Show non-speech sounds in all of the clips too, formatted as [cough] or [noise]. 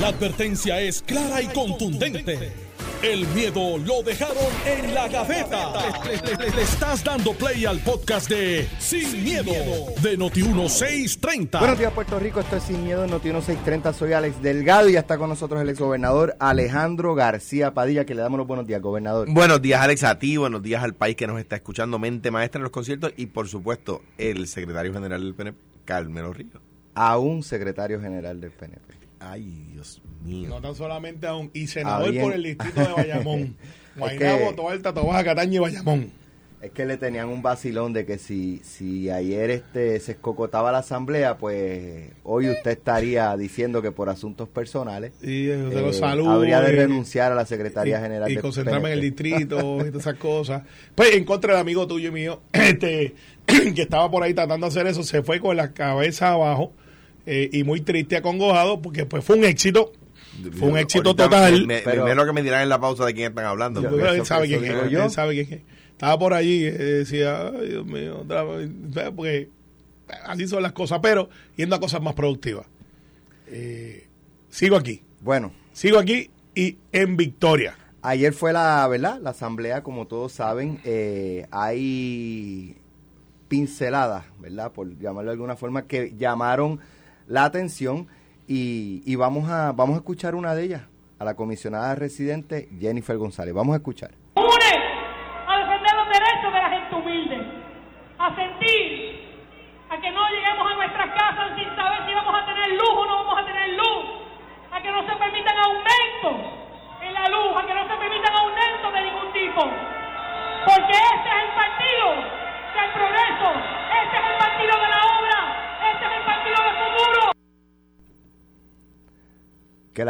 La advertencia es clara y contundente. El miedo lo dejaron en la gaveta. Le, le- le- le estás dando play al podcast de Sin, miedo, de Noti1630. Buenos días, Puerto Rico. Esto es Sin Miedo, Noti 1630. Soy Alex Delgado y ya está con nosotros el exgobernador Alejandro García Padilla, que le damos los buenos días, gobernador. Buenos días, Alex, a ti, buenos días al país que nos está escuchando, mente maestra en los conciertos y, por supuesto, el secretario general del PNP, Carmelo Ríos. A un secretario general del PNP. Ay, Dios mío. No tan solamente a un y senador por el distrito de Bayamón. [laughs] Guaynabo, que- Toalta, Tobaja, Cataña y Bayamón. Es que le tenían un vacilón de que si, si ayer este se escocotaba la asamblea, pues hoy usted estaría diciendo que por asuntos personales Y de eh, los habría de y- renunciar a la Secretaría y- General y del concentrarme en el distrito y todas esas cosas. Pues en contra del amigo tuyo y mío, [clears throat] este, [clears throat] que estaba por ahí tratando de hacer eso, se fue con la cabeza abajo eh, y muy triste, acongojado, porque pues fue un éxito. Fue un éxito Ahorita total. Me, me- Pero- primero que me dirán en la pausa de quién están hablando. Yo- él sabe quién es, yo. él sabe quién es. Estaba por allí, eh, decía, ay Dios mío, otra vez", porque así son las cosas, pero yendo a cosas más productivas. Eh, sigo aquí, Bueno, sigo aquí y en victoria. Ayer fue la, ¿verdad? La asamblea, como todos saben, eh, hay pinceladas, ¿verdad? Por llamarlo de alguna forma, que llamaron la atención y, y vamos a vamos a escuchar una de ellas, a la comisionada residente Jennifer González. Vamos a escuchar.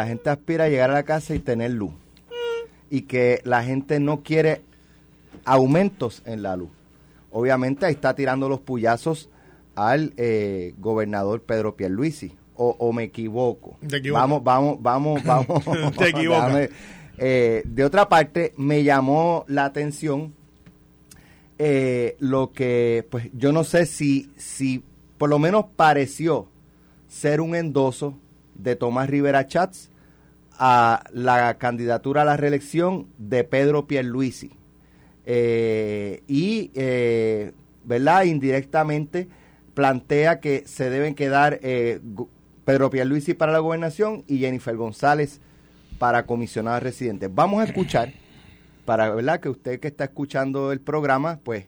La gente aspira a llegar a la casa y tener luz. Y que la gente no quiere aumentos en la luz. Obviamente ahí está tirando los puyazos al eh, gobernador Pedro Pierluisi. O, o me equivoco. Te. Vamos, vamos, vamos, [laughs] vamos. Te equivocas. Déjame, eh, de otra parte, me llamó la atención eh, lo que, pues yo no sé si, si por lo menos pareció ser un endoso de Tomás Rivera Chats a la candidatura a la reelección de Pedro Pierluisi. Eh, y, eh, ¿verdad? Indirectamente plantea que se deben quedar eh, Pedro Pierluisi para la gobernación y Jennifer González para comisionada residente. Vamos a escuchar, para verdad que usted que está escuchando el programa, pues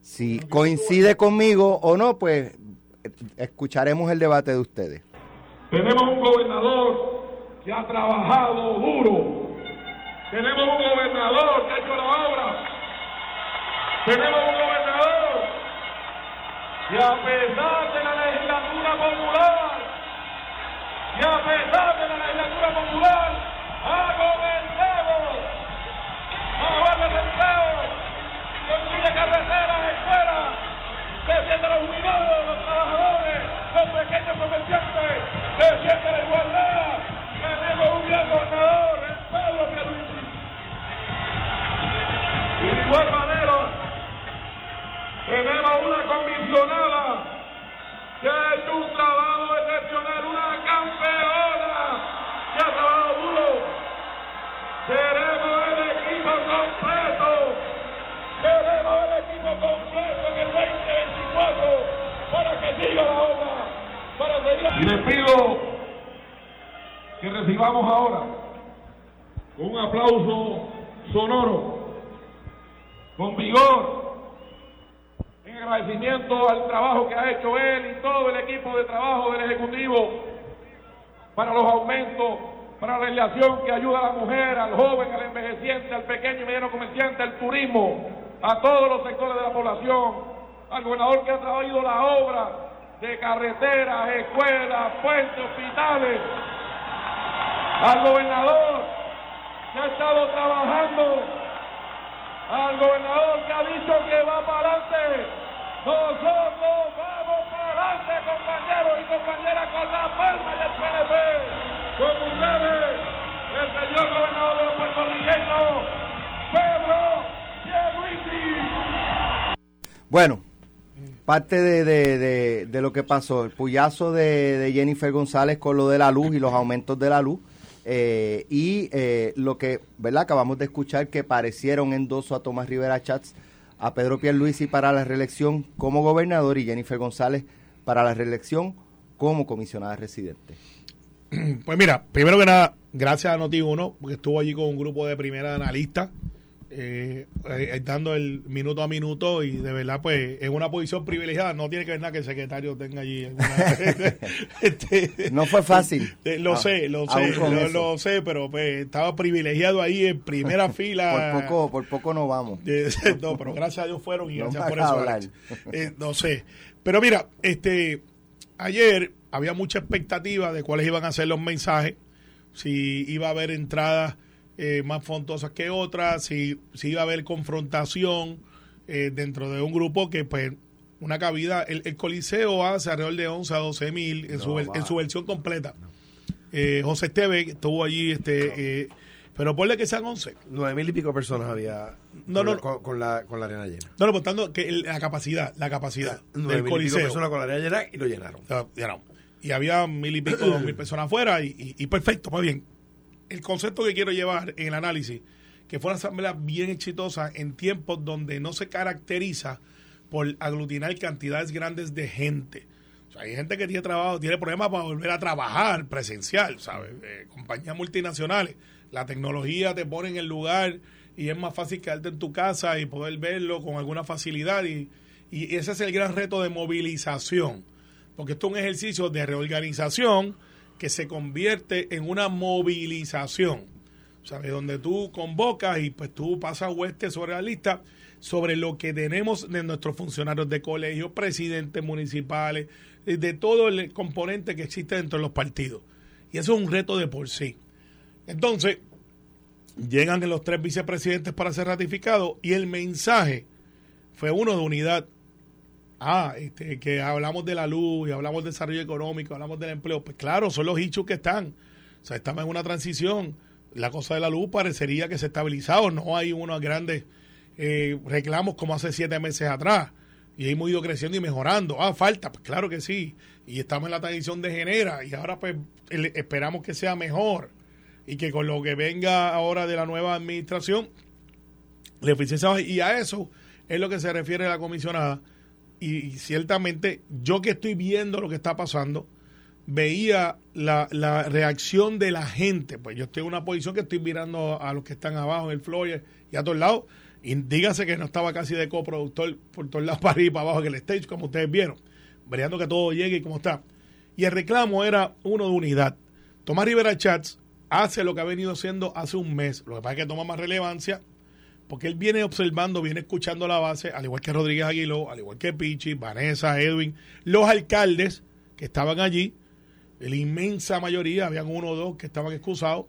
si coincide conmigo o no, pues escucharemos el debate de ustedes. Tenemos un gobernador que ha trabajado duro. Tenemos un gobernador que ha hecho la obra. Tenemos un gobernador que a pesar de la legislatura popular, y a pesar de la legislatura popular, ha gobernado a varios empleos, construye carreteras, escuelas, defiende a los jubilados, los trabajadores, los pequeños comerciantes, defiende la igualdad. Tenemos un gobernador, el Pedro Pierluisi. Y de igual manera, tenemos una comisionada que ha hecho un trabajo excepcional, una campeona que ha trabajado duro. Queremos el equipo completo. Queremos el equipo completo en el 2024 para que siga la obra. Para seguir. Les pido que recibamos ahora con un aplauso sonoro, con vigor, en agradecimiento al trabajo que ha hecho él y todo el equipo de trabajo del Ejecutivo para los aumentos, para la legislación que ayuda a la mujer, al joven, al envejeciente, al pequeño y mediano comerciante, al turismo, a todos los sectores de la población, al gobernador que ha traído la obra de carreteras, escuelas, puentes, hospitales, al gobernador que ha estado trabajando, al gobernador que ha dicho que va para adelante. Nosotros vamos para adelante, compañeros y compañeras, con la palma y el PNP. Con ustedes, el señor gobernador de los puertorriqueños, Pedro Pierluisi. Bueno, parte de, de, de, de lo que pasó, el puyazo de, de Jennifer González con lo de la luz y los aumentos de la luz. Eh, y eh, lo que, ¿verdad? Acabamos de escuchar que parecieron endoso a Tomás Rivera Chats, a Pedro Pierluisi para la reelección como gobernador y Jennifer González para la reelección como comisionada residente. [clears throat] Pues mira, primero que nada, gracias a Noti1, porque estuvo allí con un grupo de primera analistas, eh, eh, dando el minuto a minuto y de verdad, pues, en una posición privilegiada. No tiene que ver nada que el secretario tenga allí. alguna- [laughs] este, No fue fácil. eh, lo Ah, sé, lo sé, lo, sé, pero pues, estaba privilegiado ahí en primera [laughs] fila. Por poco, por poco no vamos. [laughs] No, pero gracias a Dios fueron y No gracias por eso. Eh, no sé. Pero mira, este ayer había mucha expectativa de cuáles iban a ser los mensajes, si iba a haber entradas eh, más fontosas que otras, si, si iba a haber confrontación eh, dentro de un grupo que pues una cabida, el, el Coliseo hace alrededor de 11 a 12 mil en, su, en su versión completa. Eh, José Esteve estuvo allí, este, eh, pero ponle que sean 11. Nueve mil y pico personas había No, con, no, la, con, con la, con la arena llena. No, no, por tanto, que el- la capacidad, la capacidad del mil y pico Coliseo. personas con la arena llena y lo llenaron. O sea, ya no. Y había mil y pico, dos mil [clears throat] personas afuera y, y- y perfecto, muy bien. El concepto que quiero llevar en el análisis, que fue una asamblea bien exitosa en tiempos donde no se caracteriza por aglutinar cantidades grandes de gente. O sea, hay gente que tiene trabajo, tiene problemas para volver a trabajar presencial, ¿sabes? Eh, compañías multinacionales. La tecnología te pone en el lugar y es más fácil quedarte en tu casa y poder verlo con alguna facilidad. Y, y ese es el gran reto de movilización. Porque esto es un ejercicio de reorganización que se convierte en una movilización. ¿Sabes? Donde tú convocas y pues tú pasas hueste sobre la lista sobre lo que tenemos de nuestros funcionarios de colegio, presidentes municipales, eh, de todo el componente que existe dentro de los partidos. Y eso es un reto de por sí. Entonces, llegan los tres vicepresidentes para ser ratificados y el mensaje fue uno de unidad. Ah, este, que hablamos de la luz y hablamos del desarrollo económico, hablamos del empleo. Pues claro, son los hechos que están. O sea, estamos en una transición. La cosa de la luz parecería que se ha estabilizado. No hay unos grandes eh, reclamos como hace siete meses atrás. Y hemos ido creciendo y mejorando. Ah, falta, pues claro que sí. Y estamos en la transición de genera. Y ahora pues esperamos que sea mejor. Y que con lo que venga ahora de la nueva administración, la eficiencia. Y a eso es lo que se refiere la comisionada. Y, ciertamente, yo que estoy viendo lo que está pasando, veía la, la reacción de la gente. Pues yo estoy en una posición que estoy mirando a los que están abajo en el floor y a todos lados. Y dígase que no estaba casi de coproductor por todos lados [laughs] para arriba y para abajo en el stage, como ustedes vieron. Veriendo que todo llegue y como está. Y el reclamo era uno de unidad. Tomás Rivera Chats hace lo que ha venido haciendo hace un mes. Lo que pasa es que toma más relevancia porque él viene observando, viene escuchando la base, al igual que Rodríguez Aguiló, al igual que Pichi, Vanessa, Edwin, los alcaldes que estaban allí, la inmensa mayoría, habían uno o dos que estaban excusados,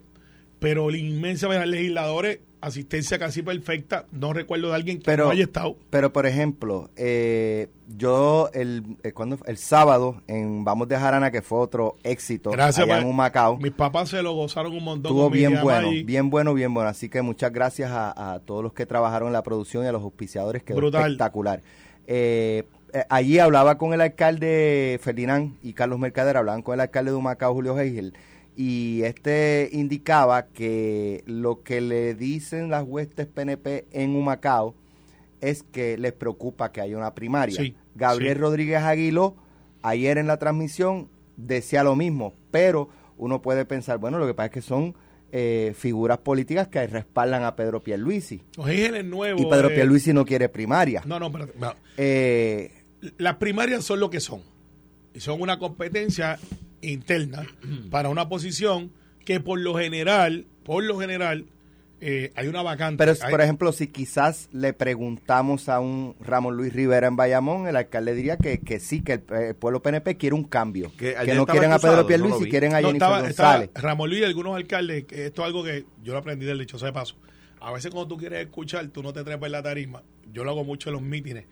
pero la inmensa mayoría de legisladores, asistencia casi perfecta, no recuerdo de alguien que Pero- no haya estado. Pero, por ejemplo, eh, yo el, eh, cuando, el sábado en Vamos de Jarana, que fue otro éxito Gracias, allá pa- en Humacao, Mis papás se lo gozaron un montón. estuvo bien bueno, bien bueno, bien bueno. Así que muchas gracias a, a todos los que trabajaron en la producción y a los auspiciadores, quedó Brutal. espectacular. Eh, eh, allí hablaba con el alcalde Ferdinand y Carlos Mercader, hablaban con el alcalde de Humacao, Julio Heigel, y este indicaba que lo que le dicen las huestes PNP en Humacao es que les preocupa que haya una primaria. Sí, Gabriel sí. Rodríguez Aguiló, ayer en la transmisión, decía lo mismo, pero uno puede pensar, bueno, lo que pasa es que son eh, figuras políticas que respaldan a Pedro Pierluisi. Los ángeles nuevos. Y Pedro eh, Pierluisi no quiere primaria. No, no, espérate, no. Eh, las primarias son lo que son. Y son una competencia interna para una posición que por lo general, por lo general, eh, hay una vacante. pero, Hay- por ejemplo, si quizás le preguntamos a un Ramón Luis Rivera en Bayamón, el alcalde diría que, que sí, que el, el pueblo PNP quiere un cambio. Que no quieren a Pedro no Pierluisi, lo vi. quieren a no, Jennifer estaba, estaba González. Ramón Luis y algunos alcaldes, que esto es algo que yo lo aprendí del dicho de paso. A veces cuando tú quieres escuchar, tú no te trepas en la tarima. Yo lo hago mucho en los mítines.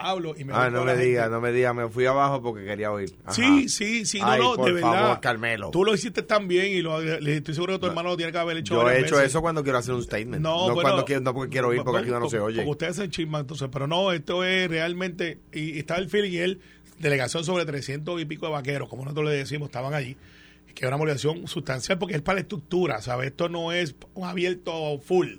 Hablo y me Ah, no me diga, gente. no me diga, me fui abajo porque quería oír. Ajá. Sí, sí, sí, no, Ay, no, por de verdad. favor, Carmelo. Tú lo hiciste tan bien y lo, le estoy seguro que tu hermano lo tiene que haber hecho. Yo he hecho veces. eso cuando quiero hacer un statement. No, No, bueno, cuando quiero, no porque quiero oír, porque aquí no se oye. Porque ustedes hacen chisma, entonces, pero no, esto es realmente, y, y está el feeling y él, delegación sobre 300 y pico de vaqueros, como nosotros le decimos, estaban allí, que es una movilización sustancial porque es para la estructura, ¿sabes? Esto no es un abierto full.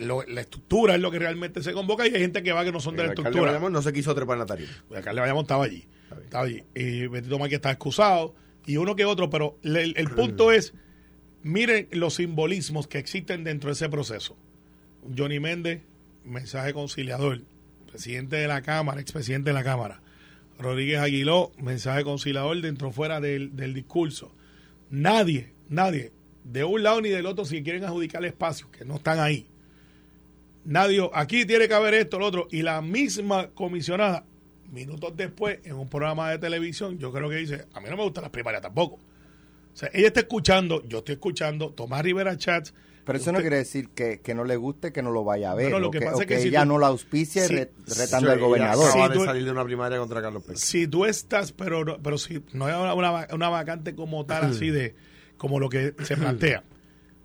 Lo- la estructura es lo que realmente se convoca y hay gente que va que no son de la estructura. Bayamón no se quiso trepar la tarima. El alcalde Bayamón estaba allí. Estaba allí. Y Betito Márquez está excusado. Y uno que otro, pero el punto es, miren los simbolismos que existen dentro de ese proceso. Johnny Méndez, mensaje conciliador. Presidente de la Cámara, expresidente de la Cámara. Rodríguez Aguiló, mensaje conciliador dentro o fuera del, del discurso. Nadie, nadie, de un lado ni del otro, si quieren adjudicar espacios que no están ahí. Nadie, aquí tiene que haber esto, lo otro. Y la misma comisionada, minutos después, en un programa de televisión, yo creo que dice, a mí no me gustan las primarias tampoco. O sea, ella está escuchando, yo estoy escuchando, Tomás Rivera Chats. Pero eso no quiere decir que, que no le guste, que no lo vaya a ver, Bueno, lo o que que, pasa o es que que si ella tú- no la auspicie Sí. re- retando al gobernador. de tú- salir de una primaria contra Carlos Pérez. Si tú estás, pero no- pero si no hay una, una, una vacante como tal, así de, como lo que se [clears throat] plantea.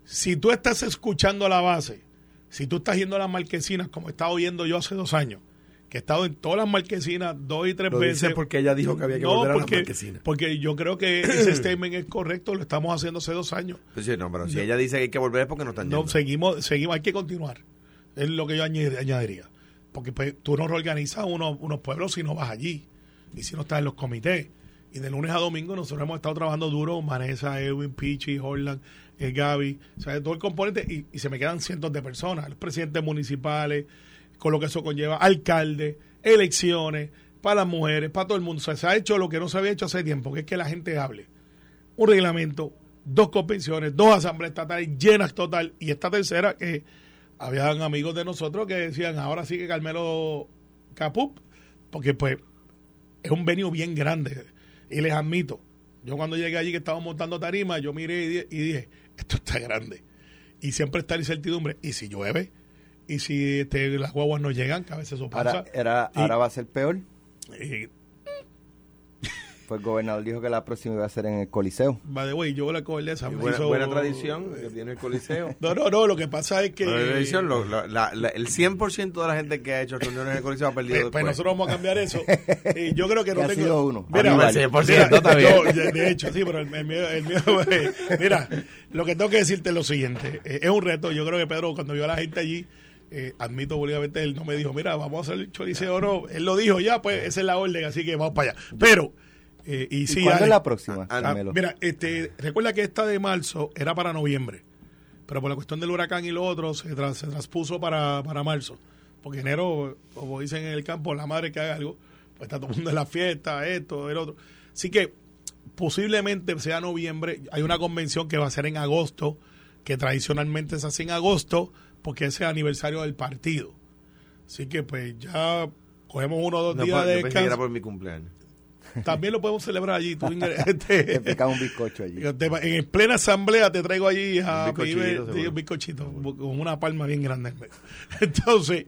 Si tú estás escuchando la base, si tú estás yendo a las marquesinas, como he estado viendo yo hace dos años, que he estado en todas las marquesinas dos y tres Lo veces. dice porque ella dijo que había que no, volver a las marquesinas. porque yo creo que ese statement es correcto, lo estamos haciendo hace dos años. Pues sí, no, pero si ella dice que hay que volver es porque no están No, yendo. seguimos, seguimos, hay que continuar. Es lo que yo añadiría. Porque pues, tú no reorganizas unos, unos pueblos si no vas allí y si no estás en los comités. Y de lunes a domingo nosotros hemos estado trabajando duro, Vanessa, Edwin, Pichi, Horland, eh, Gaby, o sea, todo el componente y, se me quedan cientos de personas, los presidentes municipales, con lo que eso conlleva, alcaldes, elecciones, para las mujeres, para todo el mundo. Se ha hecho lo que no se había hecho hace tiempo, que es que la gente hable. Un reglamento, dos convenciones, dos asambleas estatales llenas total, y esta tercera que habían amigos de nosotros que decían, ahora sí que Carmelo Capup, porque pues es un venue bien grande, y les admito, yo cuando llegué allí que estaba montando tarima, yo miré y di- y dije, esto está grande, y siempre está la incertidumbre, y si llueve, y si este, las guaguas no llegan, que a veces eso pasa, Ahora, era, Y- ahora va a ser peor. y, Pues el gobernador dijo que la próxima iba a ser en el Coliseo. by the way, yo la me buena, hizo- buena tradición que tiene el Coliseo. [laughs] No, no, no, lo que pasa es que... Buena tradición, lo- la- la- la- el 100% de la gente que ha hecho reuniones en el Coliseo ha perdido Pues, pues nosotros vamos a cambiar eso. [laughs] Y yo creo que no ha tengo. sido uno. Mira, Aníbal. El 100% mira, está bien. yo, de, de hecho, sí, pero el, el mío, el mío, [laughs] eh, mira, lo que tengo que decirte es lo siguiente. eh, es un reto. Yo creo que Pedro, cuando vio a la gente allí, eh, admito públicamente, él no me dijo, mira, vamos a hacer el choriceo o no. Él lo dijo ya, pues esa es la orden, así que vamos para allá. Pero, eh, y ¿Y sí, cuándo Ale, es la próxima, Ah, Carmelo? Mira, este, recuerda que esta de marzo era para noviembre, pero por la cuestión del huracán y lo otro se, tras- se transpuso para, para marzo. Porque enero, como dicen en el campo, la madre que haga algo, pues está todo el mundo en la fiesta, esto, el otro. Así que posiblemente sea noviembre. Hay una convención que va a ser en agosto, que tradicionalmente se hace en agosto, porque ese es el aniversario del partido. Así que pues ya cogemos uno o dos No, días de descanso. por mi cumpleaños. También lo podemos celebrar allí. Tú [laughs] Te este, un bizcocho allí. yo te- en plena asamblea te traigo allí a Un bizcochito, Pibe- seguro. sí, un bizcochito con una palma bien grande. en medio. [laughs] Entonces,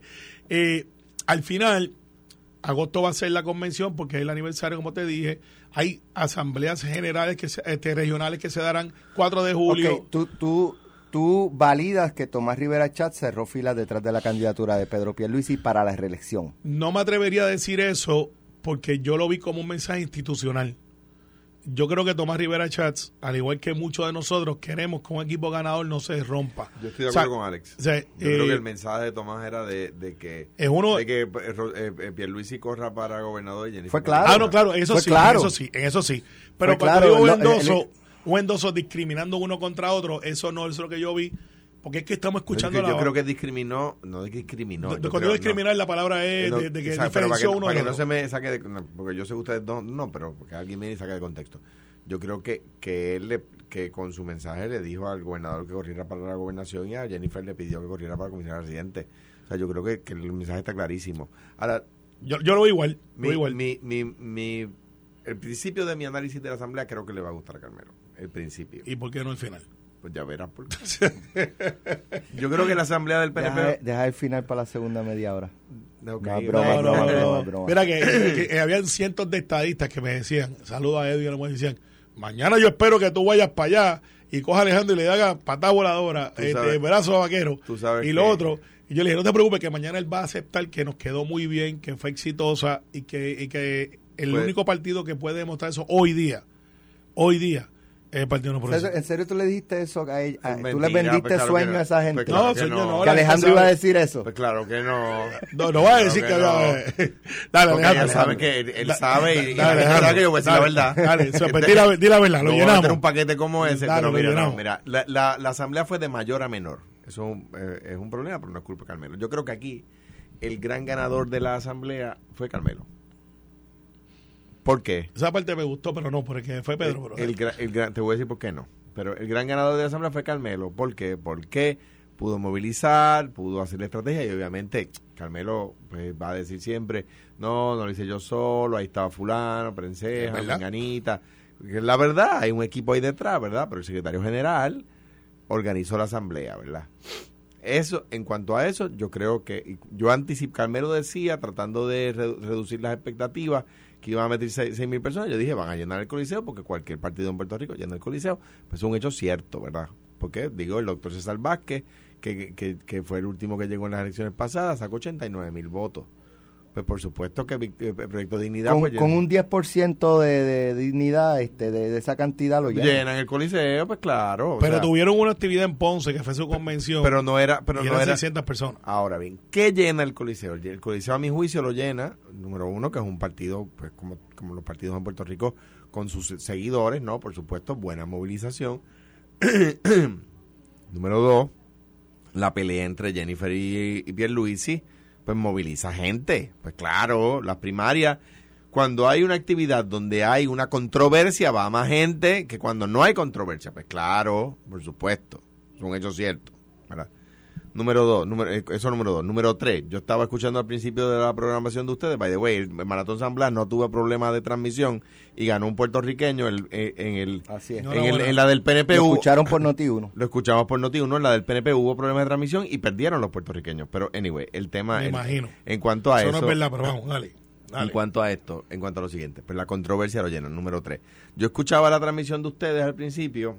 eh, al final, agosto va a ser la convención porque es el aniversario, como te dije. Hay asambleas generales que se- este, regionales que se darán 4 de julio. Ok, tú, tú, tú validas que Tomás Rivera Chat cerró filas detrás de la candidatura de Pedro Pierluisi para la reelección. No me atrevería a decir eso porque yo lo vi como un mensaje institucional. Yo creo que Tomás Rivera Chats, al igual que muchos de nosotros, queremos que un equipo ganador no se rompa. Yo estoy de O sea, acuerdo con Alex. o sea, Yo creo eh, que el mensaje de Tomás era de, de que Es uno- de que eh, eh, eh, Pierluisi corra para gobernador y Jennifer Fue claro. Ah, no, claro, eso sí, claro. eso sí, en eso sí. Pero Fue cuando claro, digo lo- un endoso, el- un endoso discriminando uno contra otro, eso no es lo que yo vi, porque es que estamos Es que escuchando yo la... creo que discriminó, no de que discriminó. de- cuando discriminar, la palabra es no, de, de que pero diferenció para que, uno para que no se me saque de, porque yo sé que ustedes no, no, pero porque alguien me saque de contexto. Yo creo que, que él le, que con su mensaje le dijo al gobernador que corriera para la gobernación y a Jennifer le pidió que corriera para la comisión residente. O sea, yo creo que, que el mensaje está clarísimo. Ahora, Yo, yo lo veo igual, lo mi, veo igual. mi, mi, mi- el principio de mi análisis de la asamblea creo que le va a gustar a Carmelo. El principio. ¿Y por qué no el final? Pues ya verás. por qué. [laughs] yo creo que la asamblea del PNP... Deja, deja el final para la segunda media hora. Ok, No, broma, No, no, broma, no, broma, no. broma. Mira que, que- que habían cientos de estadistas que me decían, saludos a Edwin, y decían, mañana yo espero que tú vayas para allá y coja a Alejandro y le haga patada voladora, este, sabes- brazo vaquero tú sabes y lo que- otro. Y yo le dije, no te preocupes, que mañana él va a aceptar que nos quedó muy bien, que fue exitosa y que, y que el Pues- único partido que puede demostrar eso hoy día, hoy día, es el Partido No ¿En serio- Progresista. ¿En serio tú le dijiste eso a ella? a- Mentira, ¿Tú le vendiste pues claro sueño no. a esa gente? Pues claro No, señor, no, que Alejandro iba a decir eso. Pues claro que no. No, no va a decir Claro que, no. [laughs] Dale, Porque Alejandro. él sabe que él, él Da- sabe y, y dale, la Alejandro, verdad que yo voy a decir la verdad. dale, so, pues, di la- di la verdad, lo No voy a llenamos. meter un paquete como ese, Dale, pero mira, no, mira, la, la, la asamblea fue de mayor a menor. Eso es un, eh, es un problema, pero no es culpa de Carmelo. Yo creo que aquí el gran ganador de la asamblea fue Carmelo. ¿Por qué? Esa parte me gustó, pero no, porque fue Pedro. El, gra- el gran- te voy a decir por qué no. Pero el gran ganador de la asamblea fue Carmelo. ¿Por qué? Porque pudo movilizar, pudo hacer la estrategia y obviamente Carmelo pues, va a decir siempre, no, no lo hice yo solo, ahí estaba fulano, Prenseja. Menganita. La verdad, hay un equipo ahí detrás, ¿verdad? Pero el secretario general organizó la asamblea, ¿verdad? Eso, en cuanto a eso, yo creo que yo anticipé, Carmelo decía, tratando de redu- reducir las expectativas, que iban a meter seis mil personas, yo dije, van a llenar el Coliseo, porque cualquier partido en Puerto Rico llena el Coliseo, pues es un hecho cierto, ¿verdad? Porque, digo, el doctor César Vázquez, que, que, que fue el último que llegó en las elecciones pasadas, sacó 89 mil votos. Pues por supuesto que Vic- eh, Proyecto Dignidad Con, pues, con un 10% de, de dignidad este, de, de esa cantidad lo llenan. llenan el Coliseo, pues claro. o Pero sea, tuvieron una actividad en Ponce que fue su convención. pero no era, pero y no eran era, 600 personas. Ahora bien, ¿qué llena el Coliseo? El el Coliseo, a mi juicio, lo llena, número uno, que es un partido, pues como, como los partidos en Puerto Rico, con sus seguidores, ¿no? Por supuesto, buena movilización. [clears throat] número dos, la pelea entre Jennifer y, y Pierluisi, pues moviliza gente. Pues claro, las primarias, cuando hay una actividad donde hay una controversia, va más gente que cuando no hay controversia. Pues claro, por supuesto, es un hecho cierto, ¿verdad? Número dos, número, eh, eso número dos. Número tres, yo estaba escuchando al principio de la programación de ustedes, by the way, el Maratón San Blas no tuvo problema de transmisión y ganó un puertorriqueño el- eh, en, el, Así es. No, en, el- bueno. en la del Lo PNPU. escucharon por [laughs] Noti1. Lo escuchamos por Noti1, en la del PNP hubo problemas de transmisión y perdieron los puertorriqueños. Pero, anyway, el tema... Me el- imagino. En cuanto a Eso eso... no es verdad, pero vamos, dale. dale. En cuanto a esto, en cuanto a lo siguiente, pues la controversia lo llena, número tres. Yo escuchaba la transmisión de ustedes al principio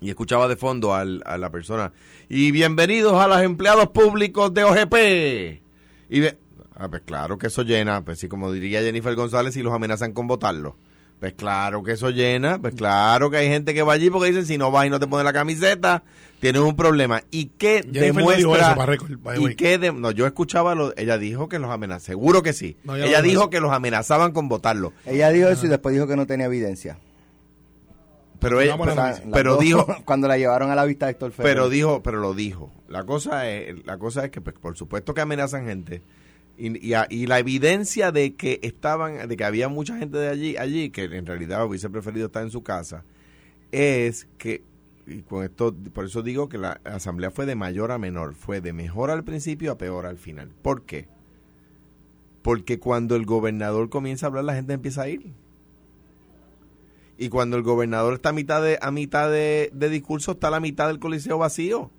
y escuchaba de fondo al- a la persona. Y bienvenidos a los empleados públicos de OGP. Y ve- ah, pues claro que eso llena, pues sí, como diría Jennifer González, si los amenazan con votarlo. Pues claro que eso llena, pues claro que hay gente que va allí porque dicen si no vas y no te pones la camiseta, tienes un problema. ¿Y qué Jennifer demuestra? eso, the ¿Y qué de- no, yo escuchaba, lo, ella dijo que los amenazaban, seguro que sí. No, ella dijo. que los amenazaban con votarlo. Ella dijo eso y después dijo que no tenía evidencia. Pero la pero, dos, dijo, [laughs] cuando la llevaron a la vista de Héctor Ferrer. pero dijo, pero lo dijo. La cosa es, la cosa es que pues, por supuesto que amenazan gente. Y, y, y la evidencia de que estaban, de que había mucha gente de allí, allí, que en realidad hubiese preferido estar en su casa, es que, y con esto, por eso digo que la asamblea fue de mayor a menor, fue de mejor al principio a peor al final. ¿Por qué? Porque cuando el gobernador comienza a hablar, la gente empieza a ir. Y cuando el gobernador está a mitad de, a mitad de, de discurso, está la mitad del coliseo vacío.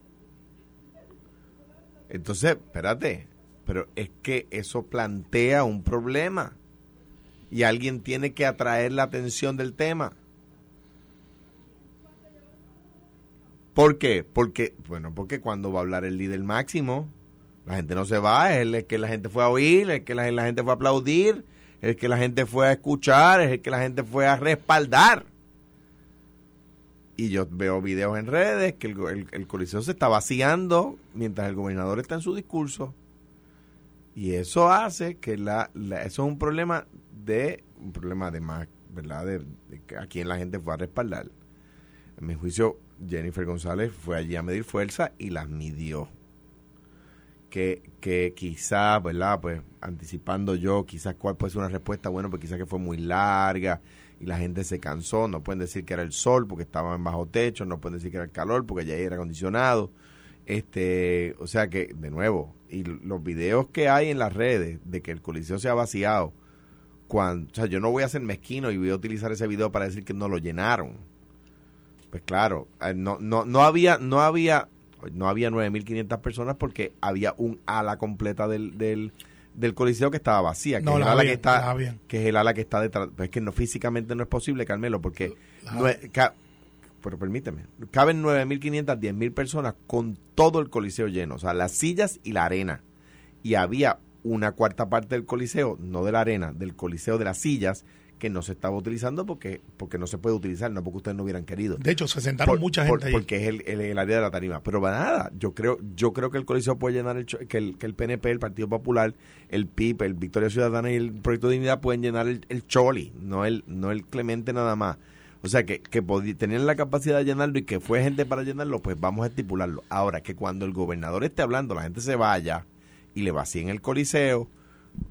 Entonces, espérate, pero es que eso plantea un problema. Y alguien tiene que atraer la atención del tema. ¿Por qué? Porque, bueno, porque cuando va a hablar el líder máximo, la gente no se va, es el que la gente fue a oír, es que la, la gente fue a aplaudir, el que la gente fue a escuchar, es el que la gente fue a respaldar. Y yo veo videos en redes que el, el- coliseo se está vaciando mientras el gobernador está en su discurso. Y eso hace que la, eso es un problema de un problema de más, ¿verdad? De, a quien la gente fue a respaldar. En mi juicio, Jennifer González fue allí a medir fuerza y las midió. Que, que quizás, ¿verdad? Pues anticipando yo, quizás cuál puede ser una respuesta, bueno, pues quizás que fue muy larga y la gente se cansó. No pueden decir que era el sol porque estaban bajo techo, no pueden decir que era el calor porque ya era acondicionado. Este, o sea que, de nuevo, y los videos que hay en las redes de que el coliseo se ha vaciado, cuando, o sea, yo no voy a ser mezquino y voy a utilizar ese video para decir que no lo llenaron. Pues claro, eh, no, no, no había, no había, no había 9.500 personas porque había un ala completa del, del, del coliseo que estaba vacía, que, No, es el la ala habían, que está, que es el ala que está detrás. Pero es que no físicamente no es posible, Carmelo, porque no es- ca- pero permíteme, caben 9.500, 10.000 personas con todo el coliseo lleno, o sea, las sillas y la arena. Y había una cuarta parte del coliseo, no de la arena, del coliseo de las sillas, que no se estaba utilizando porque porque no se puede utilizar, no porque ustedes no hubieran querido. De hecho, se sentaron Por- mucha por- gente ahí. porque es el, el- el área de la tarima. Pero va nada, yo creo yo creo que el coliseo puede llenar el que el, que el PNP, el Partido Popular, el PIP, el Victoria Ciudadana y el Proyecto de Dignidad pueden llenar el, el Choli, no el no el Clemente nada más. O sea, que, que tenían la capacidad de llenarlo y que fue gente para llenarlo, pues vamos a estipularlo. Ahora, que cuando el gobernador esté hablando, la gente se vaya y le vacíen el coliseo,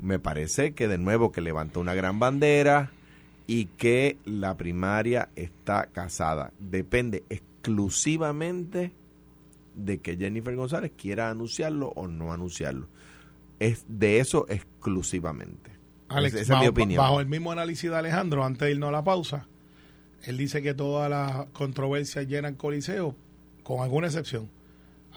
me parece que de nuevo que levantó una gran bandera y que la primaria está casada. Depende exclusivamente de que Jennifer González quiera anunciarlo o no anunciarlo. Es de eso exclusivamente. Alex, esa esa es bajo, mi opinión. bajo el mismo análisis de Alejandro, antes de irnos a la pausa, él dice que todas las controversias llenan coliseo, con alguna excepción.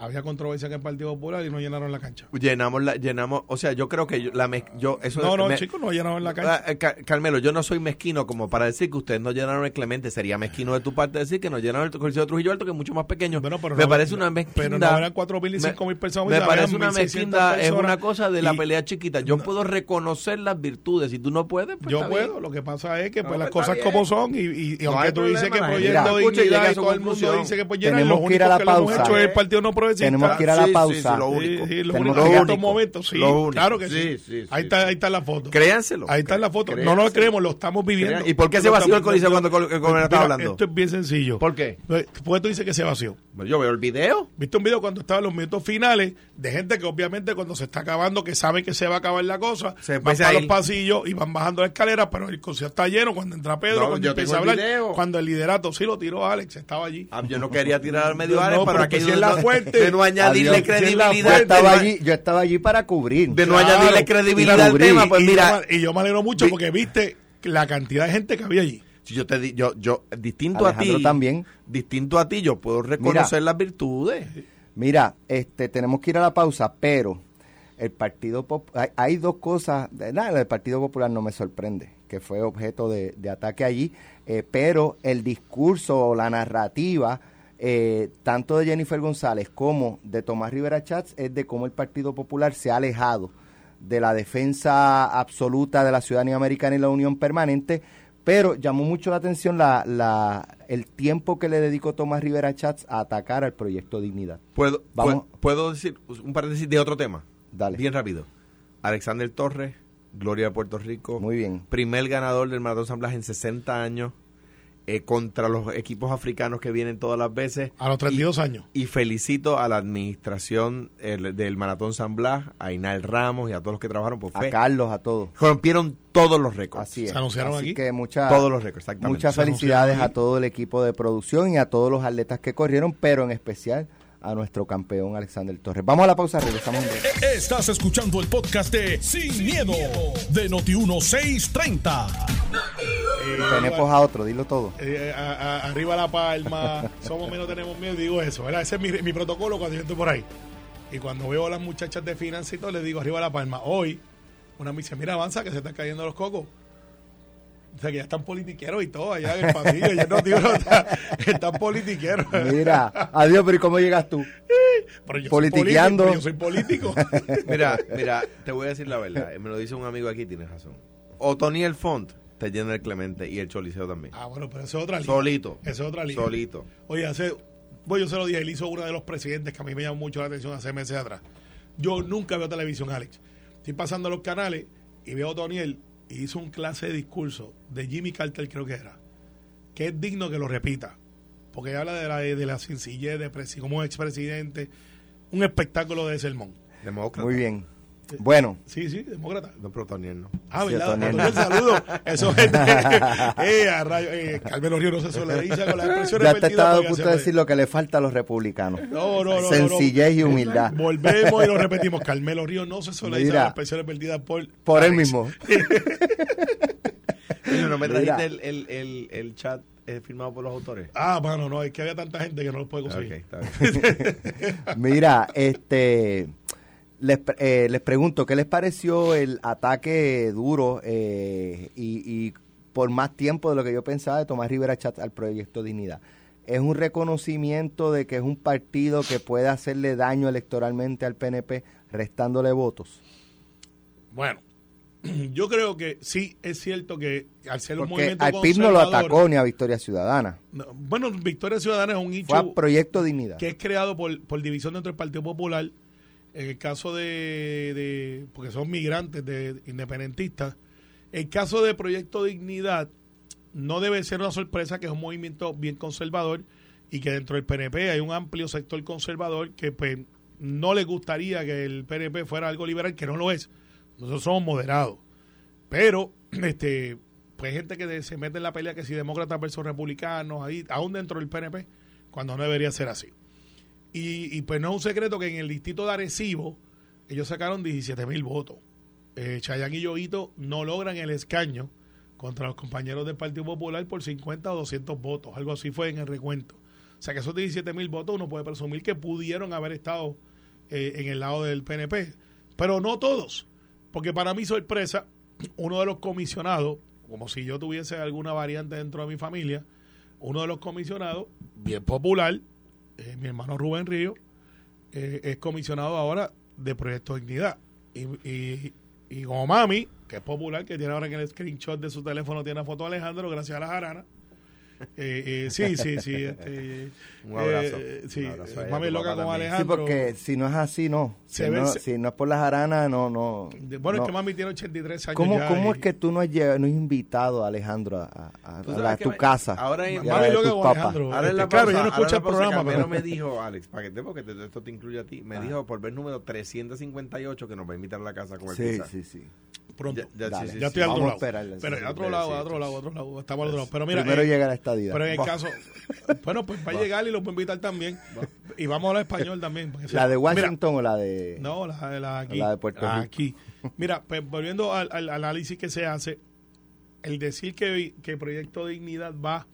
Había controversia en el Partido Popular y no llenaron la cancha. Llenamos la, llenamos, o sea, yo creo que yo, la mez- yo eso No, no, chicos, no llenaron la cancha. Ah, eh, Ca- Carmelo, yo no soy mezquino como para decir que ustedes no llenaron el Clemente. Sería mezquino de tu parte decir que no llenaron el Coliseo de Trujillo Alto, que es mucho más pequeño. Bueno, pero me no- parece una mezquindad. pero no eran 4.000 y 5.000 personas, Me parece una 1.600 mezquindad, es una cosa de la Y- pelea chiquita. Yo puedo reconocer las virtudes. Si tú no puedes, pues Yo puedo, bien. lo que pasa es que No, pues las pues, cosas bien. como son y, y- y No aunque tú dices que proyecto dignidad y todo el mundo dice que pues llenar, Tenemos lo que lo hemos pausa. hecho es el Partido No Progresista. Tenemos que ir a la Sí, sí, pausa. sí, lo único. Sí, sí, lo Tenemos único lo en estos momentos, sí, Lo único. claro que sí. Sí, sí, ahí, sí, está, sí. ahí está la foto. Créanselo. Ahí está la foto. No Créanselo. nos creemos, lo estamos viviendo. ¿Y por qué se Lo vació el coliseo cuando el gobernador Mira, estaba hablando? Esto es bien sencillo. ¿Por qué? ¿Por qué tú dices que se vació? Yo veo el video. ¿Viste un video cuando estaban los minutos finales de gente que obviamente cuando se está acabando, que saben que se va a acabar la cosa, Se van para a los pasillos y van bajando la escalera, pero el concierto está lleno cuando entra Pedro, No, cuando yo empieza a hablar, video. cuando el liderato sí lo tiró Alex, estaba allí. Ah, Yo no quería tirar al medio [laughs] No, no, para pero que que si es la fuente. De no añadirle Adiós. Credibilidad. Yo estaba allí, yo estaba allí para cubrir. de no Claro. añadirle credibilidad al tema, pues y, mira, yo, me- y yo me alegro mucho vi- porque viste la cantidad de gente que había allí. si yo te yo, yo, distinto a ti, también. distinto a ti, yo puedo reconocer las virtudes. Mira, este, tenemos que ir a la pausa, pero el Partido Pop- hay, hay dos cosas, nada, el Partido Popular no me sorprende, que fue objeto de, de ataque allí, eh, pero el discurso o la narrativa, eh, tanto de Jennifer González como de Tomás Rivera Chats, es de cómo el Partido Popular se ha alejado de la defensa absoluta de la ciudadanía americana y la unión permanente, pero llamó mucho la atención la, la, el tiempo que le dedicó Tomás Rivera Chats a atacar al proyecto Dignidad. Puedo, Vamos. puedo, puedo decir un paréntesis de otro tema. Dale. Bien rápido. Alexander Torres, Gloria de Puerto Rico. Muy bien. Primer ganador del Maratón San Blas en 60 años. Eh, contra los equipos africanos que vienen todas las veces. A los 32 Y- años. Y felicito a la administración el- del Maratón San Blas, a Inal Ramos y a todos los que trabajaron. Pues A Carlos, a todos. rompieron todos los récords. Así es. ¿Se anunciaron Así aquí? que mucha- Todos los récords, exactamente. muchas felicidades a todo el equipo de producción y a todos los atletas que corrieron, pero en especial a nuestro campeón Alexander Torres. Vamos a la pausa, regresamos en breve. Estás escuchando el podcast de Sin, miedo, de Noti1630. Tenemos a otro, dilo todo. Eh, a- a- arriba la palma, [laughs] somos menos tenemos miedo, digo eso, ¿verdad? Ese es mi, mi protocolo cuando yo estoy por ahí. Y cuando veo a las muchachas de finanzas y todo, les digo arriba la palma. Hoy, una me dice, mira, avanza que se están cayendo los cocos. O sea, que ya están politiqueros y todo allá en el pasillo. Ya no, tío, no, está- están politiqueros. Mira, adiós, pero ¿y cómo llegas tú? [laughs] Pero yo soy politiqueando. político, yo soy político. Mira, [laughs] mira, te voy a decir la verdad. Me lo dice un amigo aquí, tienes razón. Otoniel Font te llena el Clemente y el Choliseo también. ah, bueno, pero eso es otra liga. Solito. Eso es otra liga. Solito. Oye, hace, bueno, yo se lo dije, él hizo uno de los presidentes que a mí me llamó mucho la atención hace meses atrás. Yo nunca veo televisión, Alex. Estoy pasando los canales y veo a Toniel y hizo un clase de discurso de Jimmy Carter, creo que era, que es digno que lo repita. Porque habla de la, de la sencillez de presi- como expresidente, un espectáculo de sermón. Demócrata. Muy bien. Bueno, Sí, sí, demócrata. No, pero Otoniel no. Ah, Sí, ¿verdad? Otoniel. Otoniel, saludo. Eso es. [laughs] eh, a rayo, eh, Carmelo Río no se solidariza con las expresiones ya te estaba a punto de decir lo que le falta a los republicanos. No, no, no, no, Sencillez no. y humildad. Volvemos y lo repetimos. Carmelo Río no se solidariza Mira. con las expresiones vertidas por... Por él mismo. [laughs] Oye, no me Mira. trajiste el, el, el, el chat es firmado por los autores? Ah, bueno, no, es que había tanta gente que no lo puede Ok, conseguir. está bien. [laughs] Mira, este, les, eh, les pregunto, ¿qué les pareció el ataque duro eh, y, y por más tiempo de lo que yo pensaba de Tomás Rivera Chat al proyecto Dignidad? ¿Es un reconocimiento de que es un partido que puede hacerle daño electoralmente al PNP restándole votos? Bueno, [clears throat] yo creo que sí es cierto que al ser un movimiento al PIB no lo atacó ni a Victoria Ciudadana. No, Bueno, Victoria Ciudadana es un Fue hecho a Proyecto Dignidad. que es creado por, por división dentro del Partido Popular. En el caso de, porque son migrantes de independentistas. El caso de Proyecto Dignidad no debe ser una sorpresa que es un movimiento bien conservador y que dentro del PNP hay un amplio sector conservador que pues, no le gustaría que el PNP fuera algo liberal, que no lo es. Nosotros somos moderados. Pero, [clears throat] este, pues hay gente que se mete en la pelea que si demócratas versus republicanos, ahí, aún dentro del PNP, cuando no debería ser así. Y, pues no es un secreto que en el distrito de Arecibo ellos sacaron 17 mil votos. Eh, Chayán y Yoito no logran el escaño contra los compañeros del Partido Popular por 50 o 200 votos. Algo así fue en el recuento. O sea que esos 17 mil votos uno puede presumir que pudieron haber estado eh, en el lado del PNP. Pero no todos. Porque para mi sorpresa, uno de los comisionados, como si yo tuviese alguna variante dentro de mi familia, uno de los comisionados, bien popular, eh, mi hermano Rubén Río, eh, es comisionado ahora de Proyecto Dignidad. Y, y, y como mami, que es popular, que tiene ahora en el screenshot de su teléfono, tiene la foto de Alejandro, gracias a la jarana. Eh, eh, sí, sí, sí. este, [laughs] Un abrazo. eh, Un sí, abrazo a eh, ella, mami loca como también. Sí, Alejandro. porque si no es así, no. Si, ve- no se- si no es por las aranas, no, no. Bueno, no. es que mami tiene 83 años ¿Cómo, ya cómo y- es que tú no has, no has invitado a Alejandro a, a- a- la- a tu me- casa? ahora la Mami loca con? Alejandro. Ahora la Este, claro, pausa, yo no escucho la el programa, pero- me dijo, Alex, para que te, porque te- esto te incluye a ti, me Ah. dijo por ver número 358 que nos va a invitar a la casa con el Sí, sí, sí. Pronto. Ya, ya, sí, sí, ya sí. estoy al otro lado. Pero a otro lado, a otro lado, a otro lado. Estamos al otro lado. Pero mira, Primero eh, llega la estadía. pero en el caso, bueno, pues va a llegar y los voy a invitar también. Y vamos a hablar español también. porque ¿La sea- de Mira, Washington o la de...? no, la, de la aquí. La de Puerto Rico. Aquí. Mira, pues volviendo al, al análisis que se hace, el decir que, que el proyecto de dignidad va,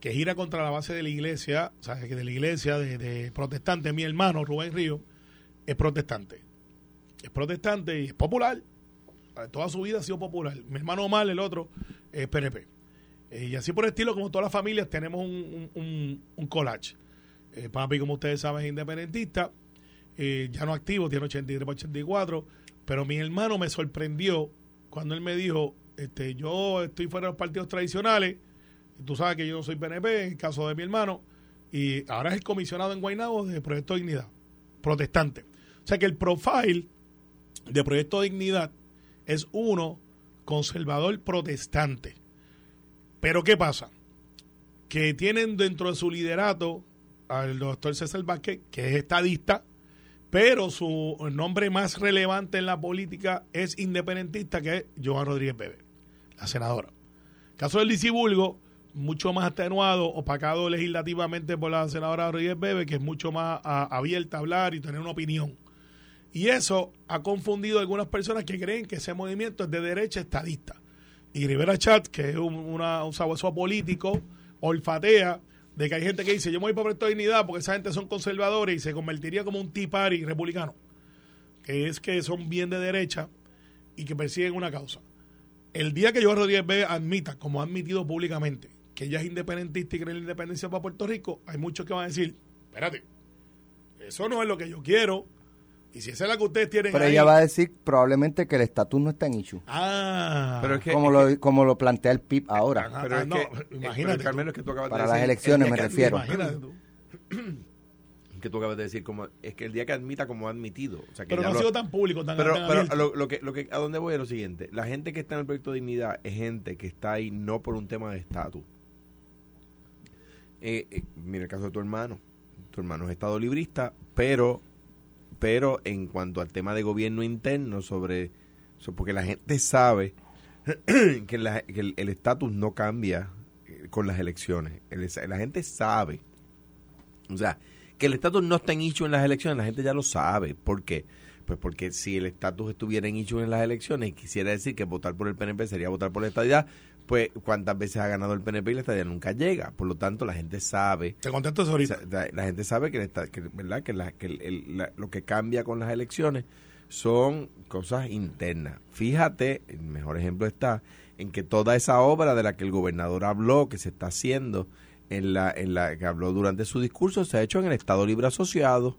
que gira contra la base de la iglesia, o sea, que de la iglesia de, de protestante, mi hermano Rubén Río, es protestante. Es protestante y es popular. Toda su vida ha sido popular. Mi hermano Omar, el otro, es PNP. Eh, y así por estilo, como todas las familias, tenemos un, collage. Eh, papi, como ustedes saben, es independentista, eh, ya no activo, tiene 83 para 84, pero mi hermano me sorprendió cuando él me dijo, este, yo estoy fuera de los partidos tradicionales, tú sabes que yo no soy PNP, en el caso de mi hermano, y ahora es el comisionado en Guaynabo de Proyecto Dignidad, protestante. O sea que el profile de Proyecto Dignidad es uno conservador protestante. Pero ¿qué pasa? Que tienen dentro de su liderato al doctor César Vázquez, que es estadista, pero su nombre más relevante en la política es independentista, que es Joan Rodríguez Bebe, la senadora. Caso del Bulgo, mucho más atenuado, opacado legislativamente por la senadora Rodríguez Bebe, que es mucho más a- abierta a hablar y tener una opinión. Y eso ha confundido a algunas personas que creen que ese movimiento es de derecha estadista. Y Rivera Chat, que es un, una, un sabueso político, olfatea de que hay gente que dice, yo me voy para de Dignidad porque esa gente son conservadores y se convertiría como un tea party republicano. Que es que son bien de derecha y que persiguen una causa. El día que Joan Rodríguez Bebe admita, como ha admitido públicamente, que ella es independentista y cree en la independencia para Puerto Rico, hay muchos que van a decir, espérate, eso no es lo que yo quiero. Y si esa es la que ustedes tienen Pero ahí, ella va a decir probablemente que el estatus no está en issue. Ah, Pero es que, como, lo, como lo plantea el PIB ahora. Ajá. pero Ah, es no, que, imagínate pero, tú. Carmelo, es que tú acabas de Para decir- las elecciones el me refiero. imagínate tú. que tú acabas de decir como es que el día que admita como ha admitido o sea que Pero no ha sido tan público, tan, pero, tan pero lo que, lo que a dónde voy es lo siguiente la gente que está en el proyecto de dignidad es gente que está ahí no por un tema de estatus eh, eh, mira el caso de tu hermano tu hermano es estado librista pero pero en cuanto al tema de gobierno interno sobre, so- porque la gente sabe [clears throat] que, la- que el estatus no cambia eh, con las elecciones El- la gente sabe o sea, que el estatus no está en issue en las elecciones, la gente ya lo sabe. ¿Por qué? Pues porque si el estatus estuviera en issue en las elecciones, quisiera decir que votar por el PNP sería votar por la estadidad, pues cuántas veces ha ganado el PNP y la estadía nunca llega. Por lo tanto, la gente sabe Te contesto ahorita. la, la gente sabe que, está- que, ¿verdad? que, la- que el- el- la- lo que cambia con las elecciones son cosas internas. Fíjate, el mejor ejemplo está en que toda esa obra de la que el gobernador habló, que se está haciendo, en la, en la que habló durante su discurso, se ha hecho en el Estado Libre Asociado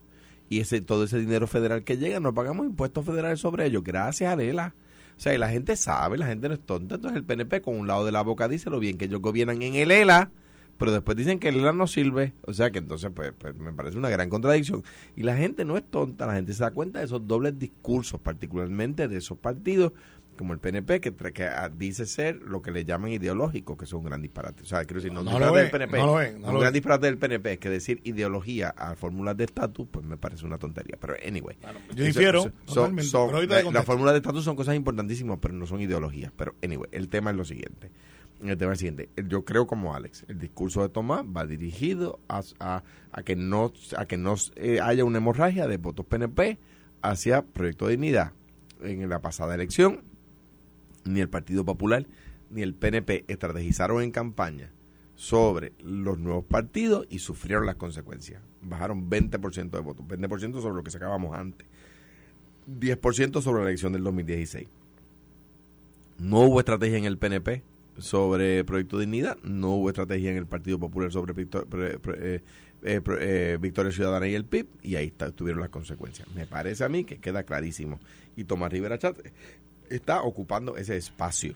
y ese todo ese dinero federal que llega, no pagamos impuestos federales sobre ello. Gracias a Lela. O sea, y la gente sabe, la gente no es tonta. Entonces el PNP con un lado de la boca dice lo bien que ellos gobiernan en el ELA, pero después dicen que el ELA no sirve. O sea que entonces pues, pues, me parece una gran contradicción. Y la gente no es tonta, la gente se da cuenta de esos dobles discursos, particularmente de esos partidos como el PNP, que, que dice ser lo que le llaman ideológico, que es un gran disparate. O sea, quiero decir, no, No lo del PNP, no lo no un lo gran disparate del PNP es que decir ideología a fórmulas de estatus, pues me parece una tontería. Pero anyway. yo difiero son- son- la- las fórmulas de estatus son cosas importantísimas, pero no son ideologías. Pero anyway, el tema es lo siguiente. El tema es el siguiente. Yo creo como Alex, el discurso de Tomás va dirigido a, a- a que no a que no eh, haya una hemorragia de votos PNP hacia Proyecto de Dignidad. En la pasada elección, ni el Partido Popular ni el PNP estrategizaron en campaña sobre los nuevos partidos y sufrieron las consecuencias. Bajaron 20% de votos, 20% sobre lo que sacábamos antes, 10% sobre la elección del 2016. No hubo estrategia en el PNP sobre Proyecto Dignidad, no hubo estrategia en el Partido Popular sobre eh, eh, eh, Victoria Ciudadana y el PIB, y ahí está, tuvieron las consecuencias. Me parece a mí que queda clarísimo. Y Tomás Rivera Chat está ocupando ese espacio.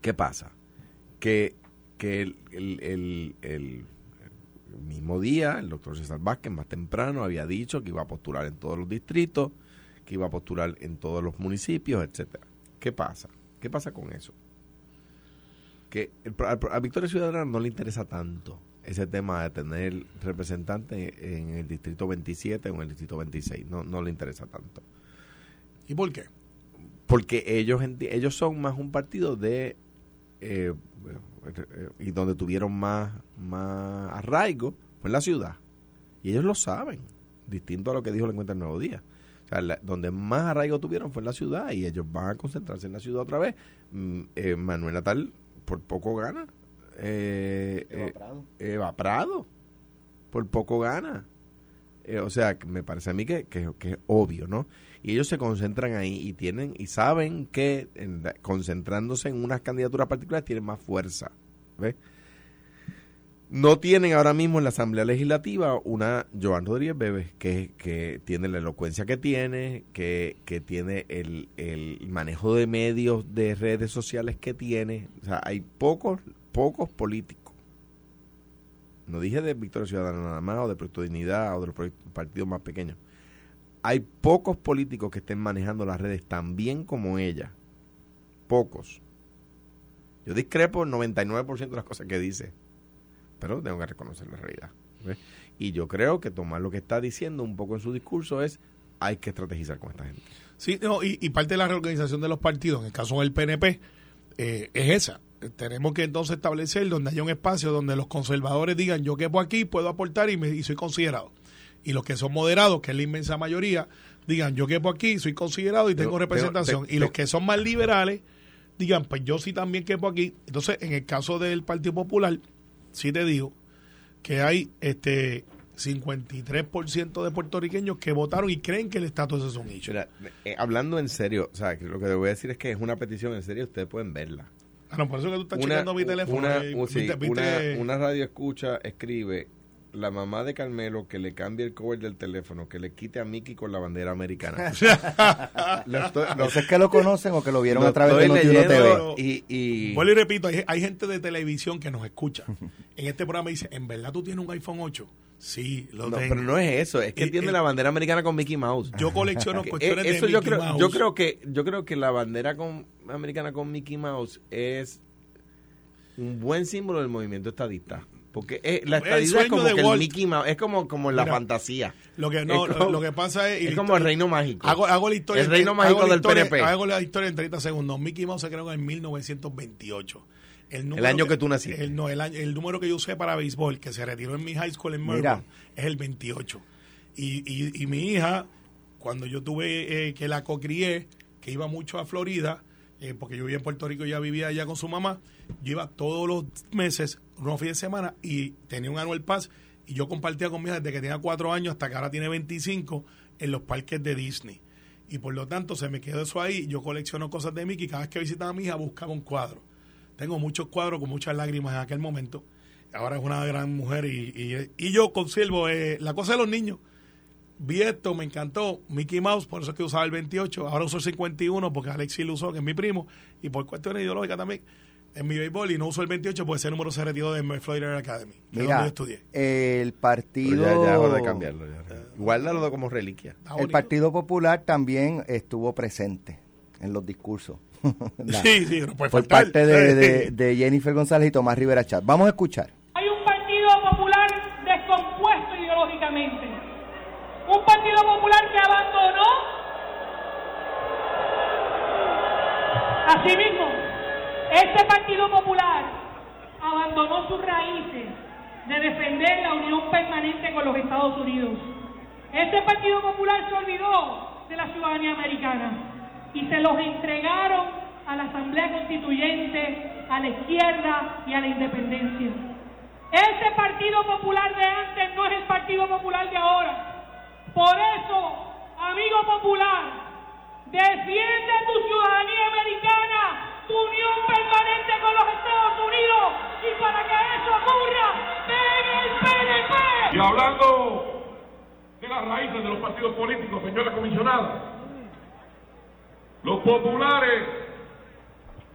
¿Qué pasa? Que, que el, el- el- mismo día, el doctor César Vázquez, más temprano, había dicho que iba a postular en todos los distritos, que iba a postular en todos los municipios, etcétera. ¿Qué pasa? ¿Qué pasa con eso? Que a Victoria Ciudadana no le interesa tanto ese tema de tener representantes en el distrito 27 o en el distrito 26. No, no le interesa tanto ¿Y por qué? Porque ellos ellos son más un partido de eh, eh, y donde tuvieron más más arraigo fue en la ciudad. Y ellos lo saben distinto a lo que dijo el encuentro del nuevo día. O sea la- donde más arraigo tuvieron fue en la ciudad y ellos van a concentrarse en la ciudad otra vez. Mm, eh, Manuel Natal por poco gana. Eh, Eva eh, Prado. Eva Prado por poco gana. Eh, o sea, me parece a mí que, que- que es obvio, ¿no? Y ellos se concentran ahí y tienen y saben que concentrándose en unas candidaturas particulares tienen más fuerza. ¿ves? No tienen ahora mismo en la Asamblea Legislativa una Joan Rodríguez Bebes que, que tiene la elocuencia que tiene, que, que tiene el, el manejo de medios, de redes sociales que tiene. O sea, hay pocos, pocos políticos no dije de Victoria Ciudadana nada más, o de Proyecto Dignidad, o de los partidos más pequeños. Hay pocos políticos que estén manejando las redes tan bien como ella. Pocos. Yo discrepo el 99% de las cosas que dice, pero tengo que reconocer la realidad. Y yo creo que Tomás lo que está diciendo un poco en su discurso es hay que estrategizar con esta gente. Sí, no, y, parte de la reorganización de los partidos, en el caso del PNP, eh, es esa. Tenemos que entonces establecer donde haya un espacio donde los conservadores digan yo quepo aquí, puedo aportar y, me, y soy considerado. Y los que son moderados, que es la inmensa mayoría, digan yo quepo aquí, soy considerado y tengo Pero- representación. pero- y los que son más liberales digan pues yo sí también quepo aquí. Entonces, en el caso del Partido Popular, sí te digo que hay este 53% de puertorriqueños que votaron y creen que el estatus es un hecho. Mira, eh, hablando en serio, o sea, que lo que le voy a decir es que es una petición en serio, ustedes pueden verla. Ah, no, por eso que tú estás checando mi teléfono. Una, y un- sí, viste- viste- una- una radio escucha, escribe, la mamá de Carmelo que le cambie el cover del teléfono, que le quite a Mickey con la bandera americana. [laughs] lo estoy, lo- No sé que lo conocen o que lo vieron lo a través de Noti1 TV. y, y- Vuelvo y repito, hay, hay gente de televisión que nos escucha. [laughs] En este programa dice, ¿en verdad tú tienes un iPhone 8? Sí, lo no, tengo. pero no es eso, es que tiene la bandera americana con Mickey Mouse. Yo colecciono Que, [laughs] cuestiones eh, eso de yo Mickey creo, Mouse. yo creo que yo creo que la bandera con, americana con Mickey Mouse es un buen símbolo del movimiento estadista. Porque eh, la El estadidad es como que Walt. el Mickey Mouse, es como, como la Mira, fantasía. Lo que, no, Es como- lo que pasa es... Es como el reino mágico. Hago, hago la historia. El en- reino mágico del historia- PNP. Hago la historia en 30 segundos. Mickey Mouse se creó en 1928. El, número año que tú naciste. El, no, el, año- el número que yo usé para béisbol, que se retiró en mi high school en. Melbourne, es el 28. Y, y, y mi hija, cuando yo tuve eh, que la cocrié, que iba mucho a Florida, eh, porque yo vivía en Puerto Rico y ya vivía allá con su mamá. Yo iba todos los meses, unos fines de semana, y tenía un annual pass. Y yo compartía con mi hija desde que tenía cuatro años hasta que ahora tiene 25 en los parques de Disney. Y por lo tanto se me quedó eso ahí. Yo colecciono cosas de Mickey. Cada vez que visitaba a mi hija buscaba un cuadro. Tengo muchos cuadros con muchas lágrimas en aquel momento. Ahora es una gran mujer y, y, yo conservo eh, la cosa de los niños. Vi esto, me encantó. Mickey Mouse, por eso es que usaba el 28. Ahora uso el 51 porque Alexis lo usó, que es mi primo. Y por cuestiones ideológicas también. En mi béisbol y no uso el 28 porque ese número se retiró de Florida Academy. Donde yo estudié. el Pero partido... ya, ya hora de cambiarlo. Ya. Guárdalo como reliquia. El. Partido Popular también estuvo presente en los discursos. La- [laughs] Sí, sí, no puede por faltar. parte de, de- [laughs] de Jennifer González y Tomás Rivera Chat. Vamos a escuchar. Hay un partido popular descompuesto ideológicamente. Un partido popular que abandonó Asimismo, este Partido Popular abandonó sus raíces de defender la unión permanente con los Estados Unidos. Este Partido Popular se olvidó de la ciudadanía americana y se los entregaron a la Asamblea Constituyente, a la izquierda y a la independencia. Ese Partido Popular de antes no es el Partido Popular de ahora. Por eso, amigo popular, Defiende tu ciudadanía americana, unión permanente con los Estados Unidos y para que eso ocurra, ven el PNP. Y hablando de las raíces de los partidos políticos, señora comisionada, los populares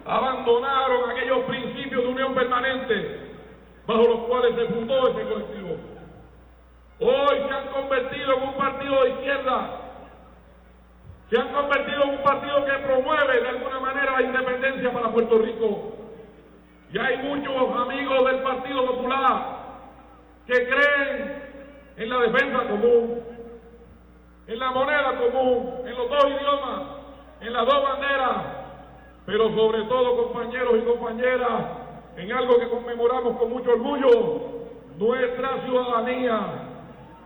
abandonaron aquellos principios de unión permanente bajo los cuales se fundó ese colectivo. Hoy se han convertido en un partido de izquierda, se han convertido en un partido que promueve de alguna manera la independencia para Puerto Rico. Y hay muchos amigos del Partido Popular que creen en la defensa común, en la moneda común, en los dos idiomas, en las dos banderas, pero sobre todo, compañeros y compañeras, en algo que conmemoramos con mucho orgullo, nuestra ciudadanía.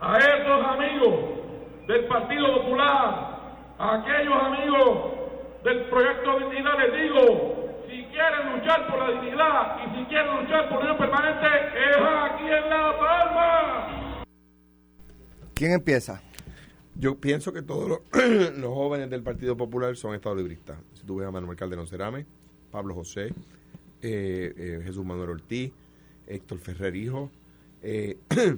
A esos amigos del Partido Popular, a aquellos amigos del Proyecto Dignidad les digo, si quieren luchar por la dignidad y si quieren luchar por unión permanente, es aquí en La Palma. ¿Quién empieza? Yo pienso que todos los, [clears throat] los jóvenes del Partido Popular son estadolibristas. Si tú ves a Manuel Calderón Cerame, Pablo José, eh, eh, Jesús Manuel Ortiz, Héctor Ferrer Hijo, eh, [clears throat]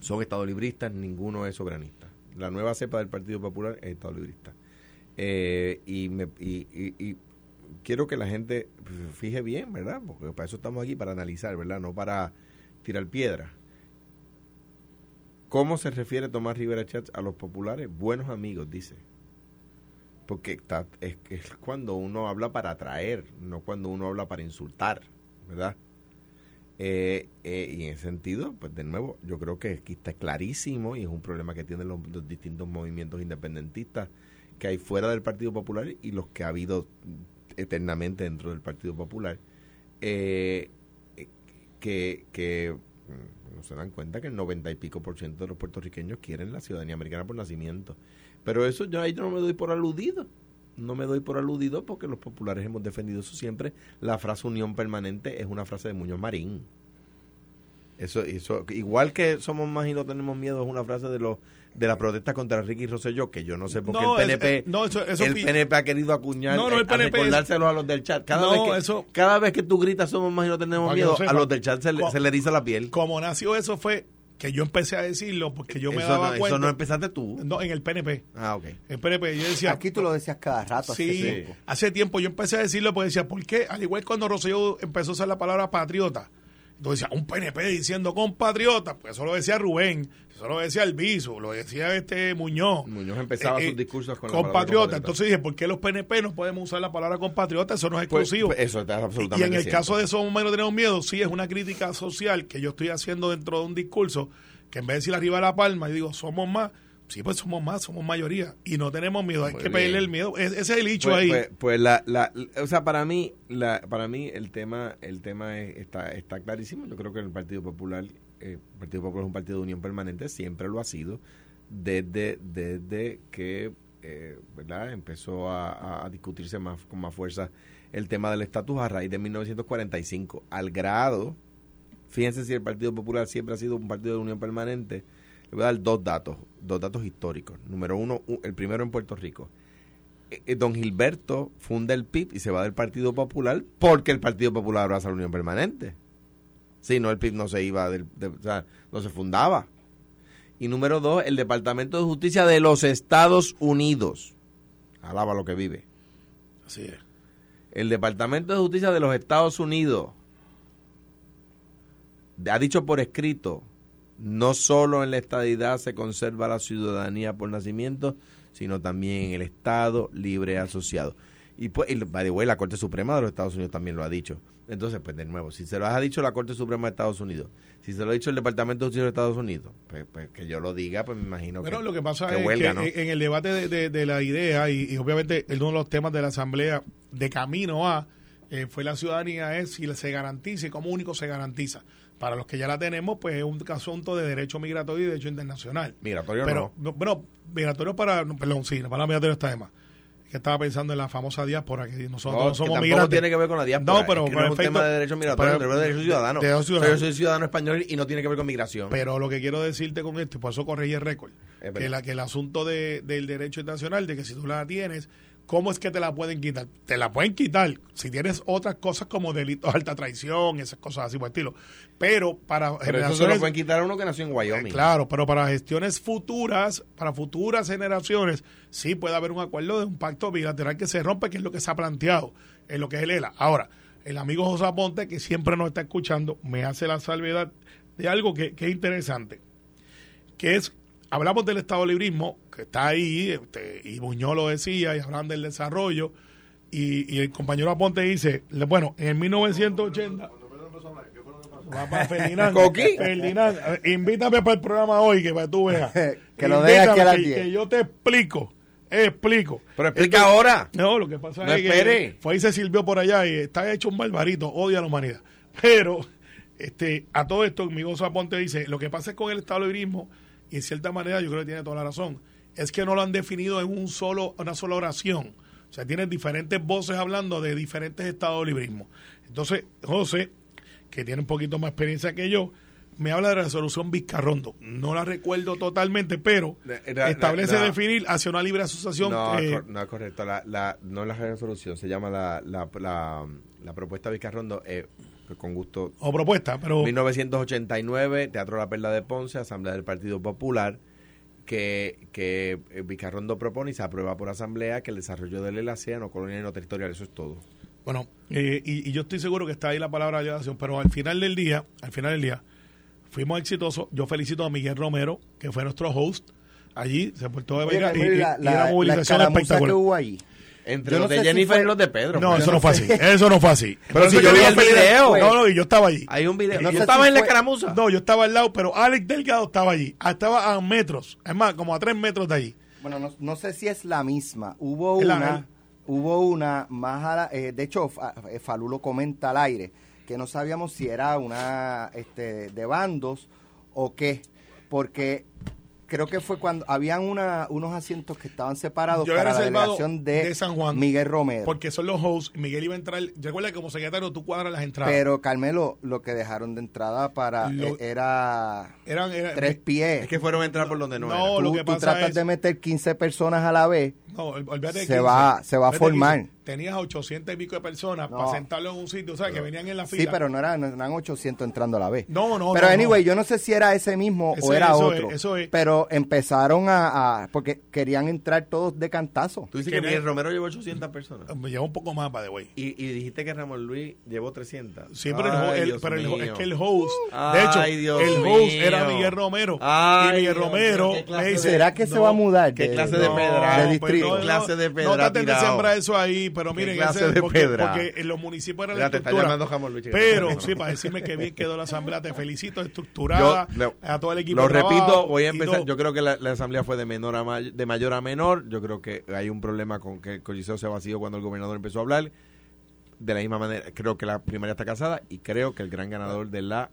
son estadolibristas, ninguno es soberanista. La nueva cepa del Partido Popular es estadolibrista. Eh, y, me, y, y- y quiero que la gente fije bien, ¿verdad? Porque para eso estamos aquí, para analizar, ¿verdad? No para tirar piedras. ¿Cómo se refiere Tomás Rivera Chats a los populares? Buenos amigos, dice. Porque está, es, es cuando uno habla para atraer, no cuando uno habla para insultar, ¿verdad? Eh, eh, y en ese sentido, pues de nuevo, yo creo que aquí está clarísimo y es un problema que tienen los, los distintos movimientos independentistas que hay fuera del Partido Popular y los que ha habido eternamente dentro del Partido Popular, eh, que, que mm, no se dan cuenta que el noventa y pico por ciento de los puertorriqueños quieren la ciudadanía americana por nacimiento. Pero eso yo ahí no me doy por aludido. No me doy por aludido porque los populares hemos defendido eso siempre. La frase unión permanente es una frase de Muñoz Marín. Eso, eso, igual que somos más y no tenemos miedo, es una frase de los de la protesta contra Ricky Rosselló, que yo no sé por qué No, el PNP, eh, no, eso- eso el PNP ha querido acuñar, No, no, el eh, PNP a es- recordárselos a los del chat. Cada, No, vez que, eso- cada vez que tú gritas somos más y no tenemos miedo, a los del chat se, le- Co- se le eriza la piel. Como nació eso fue que yo empecé a decirlo porque yo me eso, daba no, cuenta. eso no empezaste tú. No, en el PNP. Ah, ok. El PNP, yo decía. Aquí tú lo decías cada rato. hace Sí, tiempo. hace tiempo yo empecé a decirlo porque decía, ¿por qué? Al igual cuando Rosselló empezó a usar la palabra patriota, entonces un PNP diciendo compatriota, pues eso lo decía Rubén, eso lo decía Albizu, lo decía este Muñoz. Muñoz empezaba Eh, sus eh, discursos con compatriota. Entonces dije, ¿por qué los PNP no podemos usar la palabra compatriota? Eso no es Pues- exclusivo. pues eso está y absolutamente en el cierto. caso de Somos y no tenemos miedo, sí es una crítica social que yo estoy haciendo dentro de un discurso que en vez de decir arriba de la palma, yo digo, somos más. Sí, pues somos más, somos mayoría. Y no tenemos miedo, hay Muy que bien. pedirle el miedo. Es- ese es el hecho Pues, ahí. pues, pues la, la, o sea, para mí, la, para mí el tema, el tema es- está, está clarísimo. Yo creo que el Partido Popular, eh, el Partido Popular es un partido de unión permanente, siempre lo ha sido, desde, desde que eh, ¿verdad? empezó a, a discutirse más con más fuerza el tema del estatus a raíz de 1945, al grado, fíjense si el Partido Popular siempre ha sido un partido de unión permanente, le voy a dar dos datos, dos datos históricos. Número uno, el primero en Puerto Rico. Eh, eh, Don Gilberto funda el PIB y se va del Partido Popular porque el Partido Popular abraza la unión permanente. Si no, el PIB no se iba, del, de- o sea, no se fundaba. Y número dos, el Departamento de Justicia de los Estados Unidos. Alaba lo que vive. Así es. El Departamento de Justicia de los Estados Unidos ha dicho por escrito, no solo en la estadidad se conserva la ciudadanía por nacimiento, sino también en el Estado libre asociado. Y pues, y, by the way, la Corte Suprema de los Estados Unidos también lo ha dicho. Entonces, pues de nuevo, si se lo ha dicho la Corte Suprema de Estados Unidos, si se lo ha dicho el Departamento de Justicia de Estados Unidos, pues, pues que yo lo diga, pues me imagino Pero que, lo que pasa que es huelga, que ¿no? en, en el debate de, de- de la idea y, y obviamente uno de los temas de la Asamblea de camino a eh, fue la ciudadanía es si se garantiza y cómo único se garantiza. Para los que ya la tenemos, pues es un asunto de derecho migratorio y derecho internacional. Migratorio Pero, no. no, bueno, migratorio para, perdón, sí, para migratorio está de más. Que estaba pensando en la famosa diáspora, que nosotros No, no, que somos migrantes. tiene que ver con la diáspora. No, pero es que no es un tema de derecho migratorio, pero- de derecho ciudadano. de derecho ciudadano. Yo soy ciudadano español y no tiene que ver con migración. Pero lo que quiero decirte con esto, y por eso corregí el récord, Es que, la, que el asunto de- del derecho internacional, de que si tú la tienes, ¿cómo es que te la pueden quitar? Te la pueden quitar si tienes otras cosas como delitos de alta traición, esas cosas así por el estilo. Pero para pero eso se lo generaciones- pueden quitar a uno que nació en Wyoming. eh, Claro, pero para gestiones futuras, para futuras generaciones, sí puede haber un acuerdo de un pacto bilateral que se rompe, que es lo que se ha planteado en lo que es el ELA. Ahora, el amigo José Aponte, que siempre nos está escuchando, me hace la salvedad de algo que, que es interesante, que es, hablamos del Estado librismo, que está ahí, este, y Muñoz lo decía, y hablan del desarrollo, y, y el compañero Aponte dice, bueno, en 1980... Va para Ferdinand. [laughs] Ferdinand, invítame para el programa hoy, que para tú veas. [laughs] Que lo deje aquí a las que- 10. Que yo te explico, explico. Pero explica ahora. No, lo que pasa No es espere. que fue y se sirvió por allá y está hecho un barbarito, odia a la humanidad. Pero este, a todo esto, mi gozo Aponte dice, lo que pasa es con el Estado y en cierta manera yo creo que tiene toda la razón, es que no lo han definido en un solo, una sola oración. O sea, tienen diferentes voces hablando de diferentes estados de librismo. Entonces, José, que tiene un poquito más experiencia que yo, me habla de la resolución Vizcarrondo. No la recuerdo totalmente, pero establece definir hacia una libre asociación. No, eh, no es correcto. La, la, no es la resolución, se llama la, la, la, la propuesta Vizcarrondo. Eh, con gusto. o propuesta, pero 1989, Teatro La Perla de Ponce, Asamblea del Partido Popular, que, que eh, Vizcarrondo propone y se aprueba por Asamblea que el desarrollo del ELA sea no colonial y no territorial. Eso es todo. bueno, eh, y, y yo estoy seguro que está ahí la palabra aliación, pero al final del día, al final del día, fuimos exitosos. Yo felicito a Miguel Romero, que fue nuestro host allí, se portó de Oye, y, y- la, y una la, la movilización que espectacular. hubo allí. Entre Yo los no de si Jennifer fue- y los de Pedro. No, pues. eso no fue así. [laughs] Eso no fue así. Pero si yo vi el video. No, no, y yo estaba allí. Hay un video. No yo estaba si en la escaramuza. No, yo estaba al lado, pero Alex Delgado estaba allí. Ah, Estaba a metros. Es más, como a tres metros de allí. Bueno, no, no sé si es la misma. Hubo Es la- una, hubo una más a la- eh, de hecho, Fa- eh, Falú lo comenta al aire, que no sabíamos si era una este, de bandos o qué, porque creo que fue cuando habían una, unos asientos que estaban separados Yo para la delegación de, de San Juan. Miguel Romero. Porque son los hosts. Miguel iba a entrar. Recuerda que como secretario tú cuadras las entradas. Pero Carmelo, lo que dejaron de entrada para Lo- eh, era eran, eran- tres pies. Es que fueron a entrar por donde no, No, era. tú, lo que tú pasa tratas es- de meter 15 personas a la vez. No, ol- olvídate de Se 15. va- se va a formar. 15. Tenías 800 y pico de personas No. para sentarlo en un sitio, o sea, que venían en la fila. Sí, pero no eran, no eran 800 entrando a la vez. No, no, Pero no, anyway, no. yo no sé si era ese mismo o Ese- era eso otro. es, eso es. Pero empezaron a, a- porque querían entrar todos de cantazo. Tú dices Que Miguel Romero llevó 800 personas. Me llevó un poco más, para de güey. Y, y dijiste que Ramón Luis llevó 300. Sí, pero, el, Ay, el- Dios pero el es que el host, Ay, de hecho, Dios el host mío. era Miguel Romero. Ay, y Miguel Dios Romero me dice, ¿Será que se va a mudar? ¿Qué de- clase de no, pedra? de distrito? clase de pedra No traten de sembrar eso ahí, pero ¿Qué miren, clase ese- de porque, pedra? porque en los municipios era la Mira, te está estructura. llamando Jamón Luis. Pero, [laughs] sí, para decirme que bien quedó la asamblea, te felicito, estructurada, Yo a todo el equipo Lo repito, voy a empezar. Yo creo que la, la asamblea fue de menor a may- de mayor a menor. Yo creo que hay un problema con que el coliseo se vació cuando el gobernador empezó a hablar. De la misma manera, creo que la primaria está casada y creo que el gran ganador de la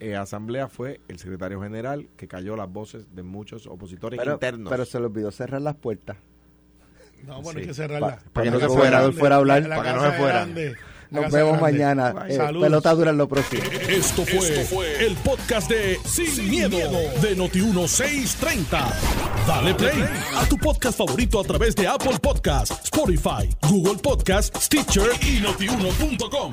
eh, asamblea fue el secretario general que cayó las voces de muchos opositores Pero, internos. pero se le olvidó cerrar las puertas. No, bueno, Sí. hay que cerrarla. Pa- para que no se fuera, grande, fuera a hablar. la Para que no se fuera. Nos vemos grande. mañana. Eh, Salud. pelota dura en lo próximo. Esto fue, el podcast de Sin, miedo, de Noti1630. Dale play a tu podcast favorito a través de Apple Podcasts, Spotify, Google Podcasts, Stitcher y notiuno.com.